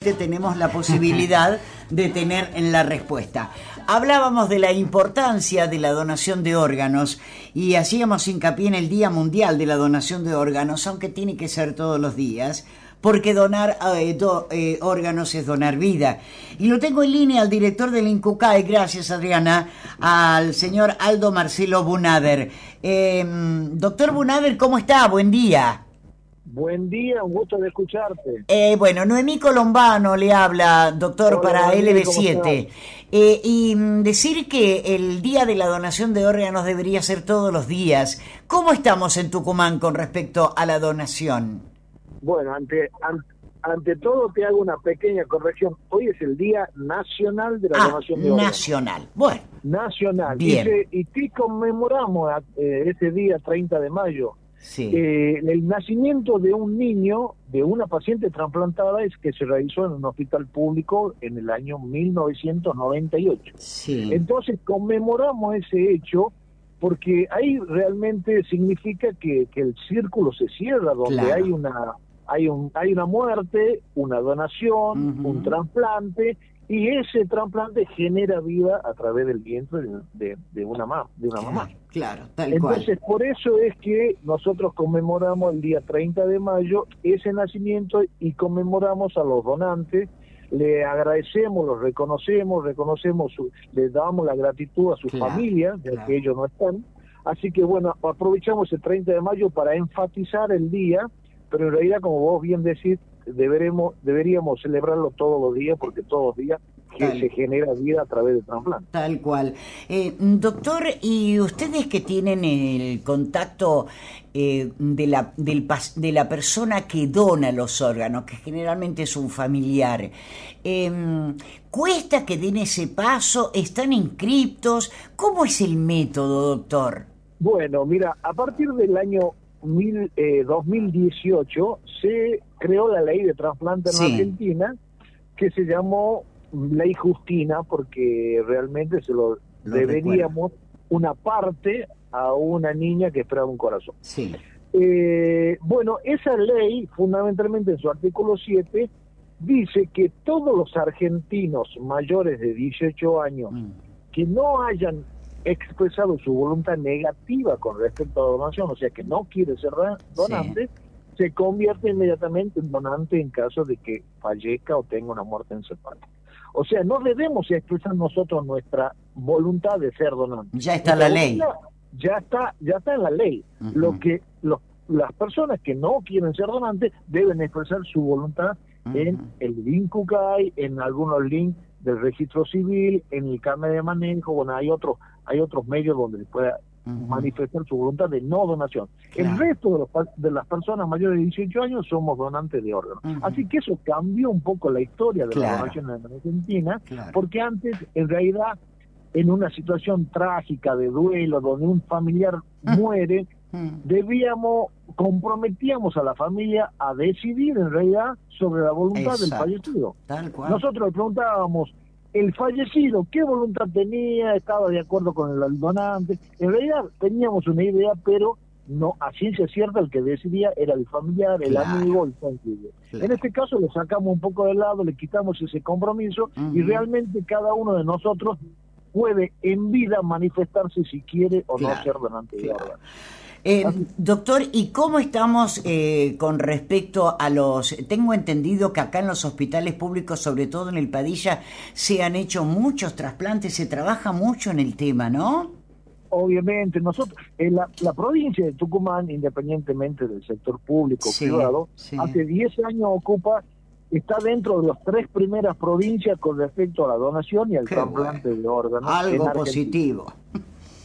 tenemos la posibilidad de tener en la respuesta. Hablábamos de la importancia de la donación de órganos y hacíamos hincapié en el Día Mundial de la Donación de Órganos, aunque tiene que ser todos los días, porque donar eh, eh, órganos es donar vida. Y lo tengo en línea al director del INCUCAE, gracias Adriana, al señor Aldo Marcelo Bunader. Em, doctor Bunader, ¿cómo está? Buen día. Buen día, un gusto de escucharte. Eh, bueno, Noemí Colombano le habla, doctor, para LB7. Eh, y mm, decir que el día de la donación de órganos debería ser todos los días. ¿Cómo estamos en Tucumán con respecto a la donación? Bueno, ante, ante, todo te hago una pequeña corrección. Hoy es el Día Nacional de la ah, Donación de Órganos. Nacional, bueno. Nacional. Bien. Y, y conmemoramos eh, ese día 30 de mayo Sí. Eh, el nacimiento de un niño, de una paciente trasplantada, es que se realizó en un hospital público en el año 1998. Sí. Entonces conmemoramos ese hecho porque ahí realmente significa que, que el círculo se cierra, donde Claro. hay una hay un hay una muerte, una donación, un trasplante y ese trasplante genera vida a través del vientre de, de- de una ma- de una mamá. Claro, tal Entonces, cual. por eso es que nosotros conmemoramos el día 30 de mayo ese nacimiento y conmemoramos a los donantes, le agradecemos, los reconocemos, reconocemos, su, les damos la gratitud a sus Claro, familias, ya claro. que ellos no están. Así que bueno, aprovechamos el 30 de mayo para enfatizar el día, pero en realidad, como vos bien decís, deberemos, deberíamos celebrarlo todos los días porque todos los días Tal. se genera vida a través de trasplante. Tal cual. Eh, doctor, ¿y ustedes que tienen el contacto eh, de, la, del, de la persona que dona los órganos, que generalmente es un familiar, eh, ¿cuesta que den ese paso? ¿Están inscriptos? ¿Cómo es el método, doctor? Bueno, mira, a partir del año mil, eh, 2018 se creó la ley de trasplante en Sí. Argentina que se llamó Ley Justina porque realmente se lo, Lo deberíamos una parte a una niña que esperaba un corazón. Sí. Eh, bueno, esa ley, fundamentalmente en su artículo 7, dice que todos los argentinos mayores de 18 años Mm. que no hayan expresado su voluntad negativa con respecto a la donación, o sea que no quiere ser donante, se convierte inmediatamente en donante en caso de que fallezca o tenga una muerte encefálica. O sea, no debemos expresar nosotros nuestra voluntad de ser donante. Ya está la ley. Ya está, ya está en la ley. Lo que los- las personas que no quieren ser donantes deben expresar su voluntad en el INCUCAI, en algunos links del registro civil, en el carnet de manejo, bueno, hay otros, hay otros medios donde se pueda manifestar su voluntad de no donación. Claro. El resto de, los de las personas mayores de 18 años somos donantes de órganos. Así que eso cambió un poco la historia de Claro. la donación en Argentina, Claro. porque antes, en realidad, en una situación trágica de duelo, donde un familiar muere, Mm. debíamos, comprometíamos a la familia a decidir en realidad sobre la voluntad del fallecido. Tal cual. Nosotros le preguntábamos, el fallecido, ¿qué voluntad tenía? ¿Estaba de acuerdo con el donante? En realidad teníamos una idea, pero no a ciencia cierta el que decidía era el familiar, el Claro. amigo, el cónyuge. Claro. En este caso lo sacamos un poco de lado, le quitamos ese compromiso y realmente cada uno de nosotros puede en vida manifestarse si quiere o Claro, no ser donante de órganos. Eh, doctor, ¿y cómo estamos eh, con respecto a los... Tengo entendido que acá en los hospitales públicos, sobre todo en el Padilla, se han hecho muchos trasplantes, se trabaja mucho en el tema, ¿no? Obviamente, nosotros, en la, la provincia de Tucumán, independientemente del sector público o Sí, privado, sí. hace 10 años ocupa, está dentro de las tres primeras provincias con respecto a la donación y al Qué trasplante de órganos. Algo positivo.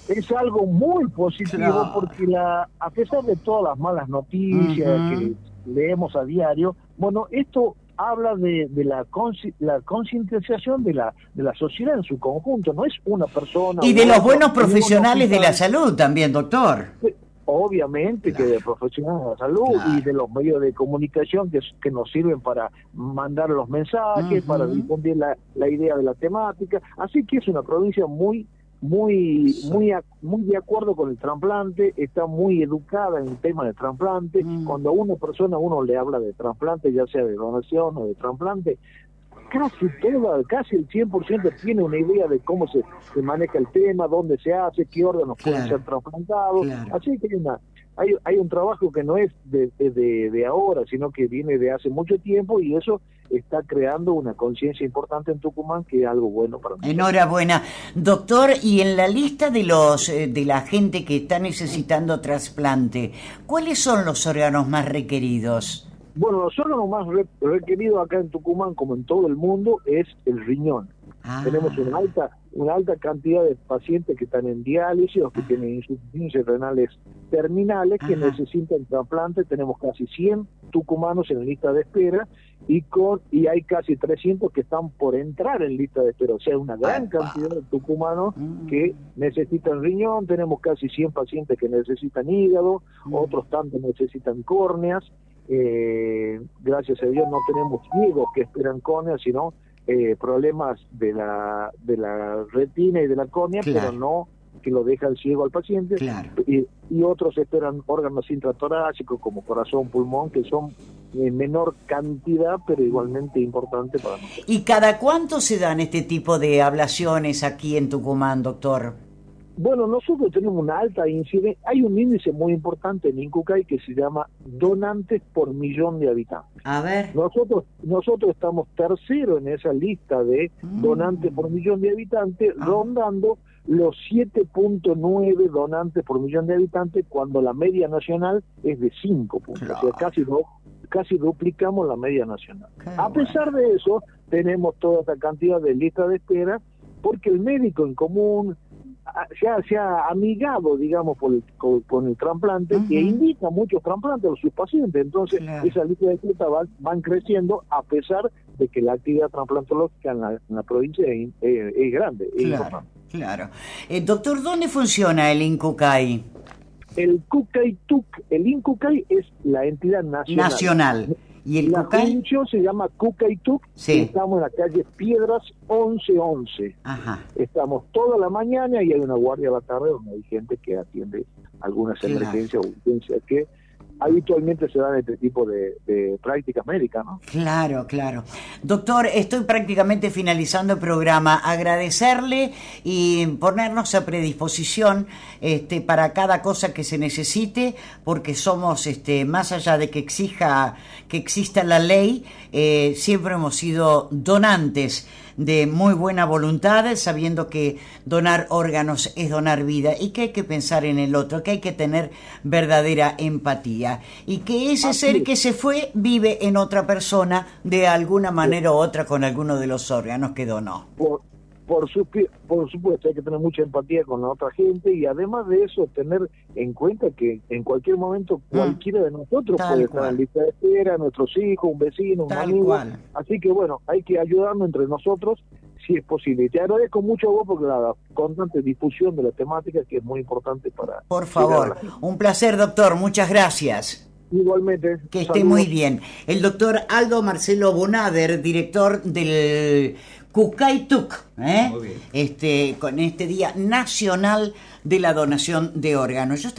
Es algo muy positivo Claro. porque la, a pesar de todas las malas noticias que leemos a diario, bueno, esto habla de, de la, consci- la concientización de la, de la sociedad en su conjunto, no es una persona. Y de los buenos profesionales de la salud también, doctor. Obviamente Claro. que de profesionales de la salud Claro. y de los medios de comunicación que, que nos sirven para mandar los mensajes, para difundir la, la idea de la temática. Así que es una provincia muy muy muy a- muy de acuerdo con el trasplante, está muy educada en el tema del trasplante. Mm. Cuando a una persona uno le habla de trasplante, ya sea de donación o de trasplante, casi toda, casi el 100% tiene una idea de cómo se, se, maneja el tema, dónde se hace, qué órganos pueden ser trasplantados. Así que una, hay, hay un trabajo que no es de, de, de, ahora, sino que viene de hace mucho tiempo y eso está creando una conciencia importante en Tucumán que es algo bueno para nosotros. Enhorabuena. Doctor, y en la lista de los eh, de la gente que está necesitando trasplante, ¿cuáles son los órganos más requeridos? Bueno, los órganos más requeridos acá en Tucumán, como en todo el mundo, es el riñón. Ah. Tenemos una alta una alta cantidad de pacientes que están en diálisis o que ah. tienen insuficiencias renales terminales que necesitan trasplante. Tenemos casi 100 tucumanos en lista de espera y con y hay casi 300 que están por entrar en lista de espera. O sea, una gran cantidad de tucumanos mm. que necesitan riñón. Tenemos casi 100 pacientes que necesitan hígado, mm. otros tantos necesitan córneas. Eh, gracias a Dios no tenemos ciegos que esperan córneas, sino eh, problemas de la, de la retina y de la córnea, pero no que lo deja el ciego al paciente. Y, y, otros esperan órganos intratorácicos como corazón, pulmón, que son en menor cantidad, pero igualmente importante para nosotros. ¿Y cada cuánto se dan este tipo de ablaciones aquí en Tucumán, doctor? Bueno, nosotros tenemos una alta incidencia. Hay un índice muy importante en Incucay que se llama donantes por millón de habitantes. A ver. Nosotros, nosotros estamos tercero en esa lista de mm. donantes por millón de habitantes, ah. rondando los 7.9 donantes por millón de habitantes, cuando la media nacional es de 5 puntos. O sea, casi, casi duplicamos la media nacional. A pesar de eso, tenemos toda esta cantidad de lista de espera, porque el médico en común, ya se ha amigado, digamos, por el, con, el trasplante e invita muchos trasplantes a sus pacientes. Entonces, esas listas de espera van, creciendo a pesar de que la actividad trasplantológica en la, provincia es, grande. claro, claro. Eh, doctor, ¿dónde funciona el INCUCAI? El CUCAI-TUC, el INCUCAI es la entidad nacional. Nacional. ¿Y el la función se llama Cucaytuc. Sí. Estamos en la calle Piedras 1111. Ajá. Estamos toda la mañana y hay una guardia a la tarde donde hay gente que atiende algunas emergencias o urgencias que habitualmente se dan este tipo de, prácticas médicas, ¿no? Claro, claro. Doctor, estoy prácticamente finalizando el programa. Agradecerle y ponernos a predisposición este, para cada cosa que se necesite, porque somos, este, más allá de que exija que exista la ley, eh, siempre hemos sido donantes de muy buena voluntad, sabiendo que donar órganos es donar vida y que hay que pensar en el otro, que hay que tener verdadera empatía y que ese ser que se fue vive en otra persona de alguna manera u otra con alguno de los órganos que donó. Por, por supuesto, hay que tener mucha empatía con la otra gente y además de eso, tener en cuenta que en cualquier momento mm. cualquiera de nosotros puede estar en lista de espera, nuestros hijos, un vecino, un amigo. Así que bueno, hay que ayudarnos entre nosotros si es posible. Y te agradezco mucho a vos porque la constante difusión de la temática que es muy importante para... Por favor, un placer, doctor. Muchas gracias. Igualmente. Que esté muy bien. El doctor Aldo Marcelo Bonader, director del Cucaytuc, ¿eh? este, con este Día Nacional de la Donación de Órganos. Yo